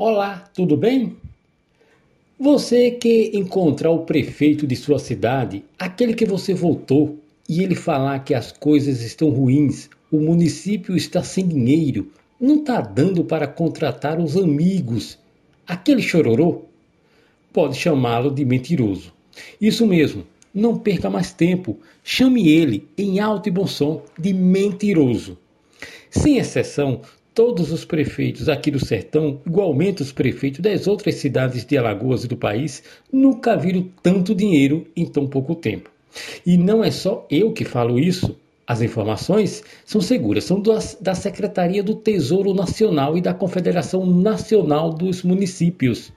Olá, tudo bem? Você que encontrar o prefeito de sua cidade, aquele que você votou, e ele falar que as coisas estão ruins, o município está sem dinheiro, não está dando para contratar os amigos, aquele chororô, pode chamá-lo de mentiroso. Isso mesmo, não perca mais tempo, chame ele, em alto e bom som, de mentiroso. Sem exceção, todos os prefeitos aqui do sertão, igualmente os prefeitos das outras cidades de Alagoas e do país, nunca viram tanto dinheiro em tão pouco tempo. E não é só eu que falo isso. As informações são seguras, são da Secretaria do Tesouro Nacional e da Confederação Nacional dos Municípios.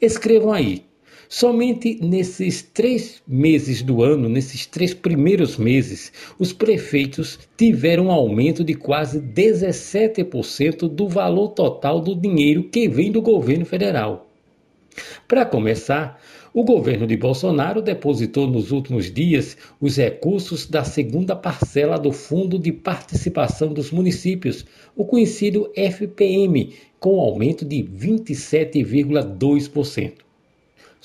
Escrevam aí, Somente nesses três meses do ano, nesses três primeiros meses, os prefeitos tiveram um aumento de quase 17% do valor total do dinheiro que vem do governo federal. Para começar, o governo de Bolsonaro depositou nos últimos dias os recursos da segunda parcela do Fundo de Participação dos Municípios, o conhecido FPM, com aumento de 27,2%.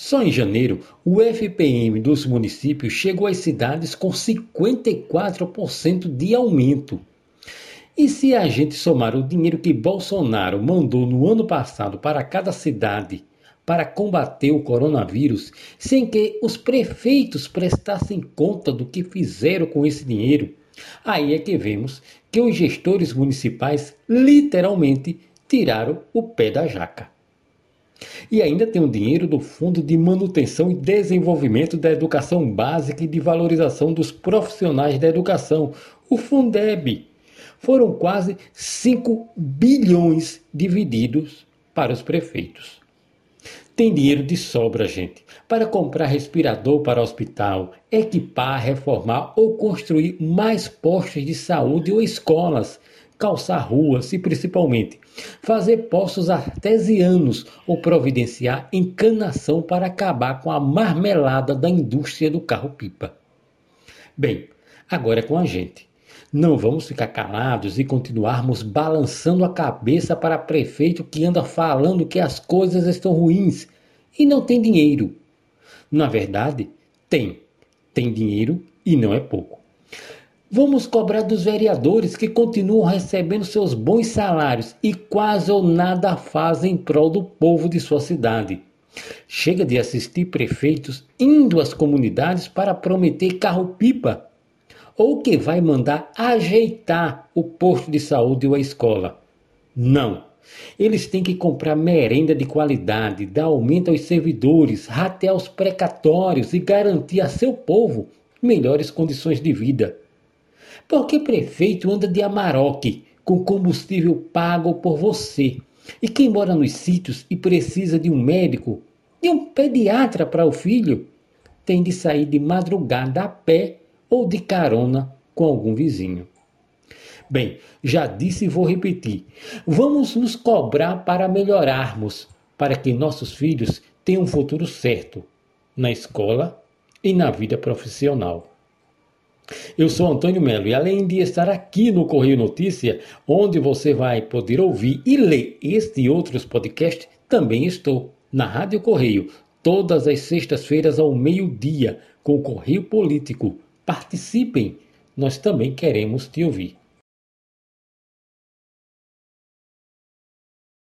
Só em janeiro, o FPM dos municípios chegou às cidades com 54% de aumento. E se a gente somar o dinheiro que Bolsonaro mandou no ano passado para cada cidade para combater o coronavírus, sem que os prefeitos prestassem conta do que fizeram com esse dinheiro, aí é que vemos que os gestores municipais literalmente tiraram o pé da jaca. E ainda tem o dinheiro do Fundo de Manutenção e Desenvolvimento da Educação Básica e de Valorização dos Profissionais da Educação, o Fundeb. Foram quase 5 bilhões divididos para os prefeitos. Tem dinheiro de sobra, gente, para comprar respirador para hospital, equipar, reformar ou construir mais postos de saúde ou escolas calçar ruas e, principalmente, fazer poços artesianos ou providenciar encanação para acabar com a marmelada da indústria do carro-pipa. Bem, agora é com a gente. Não vamos ficar calados e continuarmos balançando a cabeça para prefeito que anda falando que as coisas estão ruins e não tem dinheiro. Na verdade, tem. Tem dinheiro e não é pouco. Vamos cobrar dos vereadores que continuam recebendo seus bons salários e quase ou nada fazem em prol do povo de sua cidade. Chega de assistir prefeitos indo às comunidades para prometer carro-pipa ou que vai mandar ajeitar o posto de saúde ou a escola. Não. Eles têm que comprar merenda de qualidade, dar aumento aos servidores, ratear os precatórios e garantir a seu povo melhores condições de vida. Porque prefeito anda de Amarok, com combustível pago por você. E quem mora nos sítios e precisa de um médico, de um pediatra para o filho, tem de sair de madrugada a pé ou de carona com algum vizinho. Bem, já disse e vou repetir. Vamos nos cobrar para melhorarmos, para que nossos filhos tenham um futuro certo na escola e na vida profissional. Eu sou Antônio Melo e além de estar aqui no Correio Notícia, onde você vai poder ouvir e ler este e outros podcasts, também estou na Rádio Correio, todas as sextas-feiras ao meio-dia, com o Correio Político. Participem, nós também queremos te ouvir.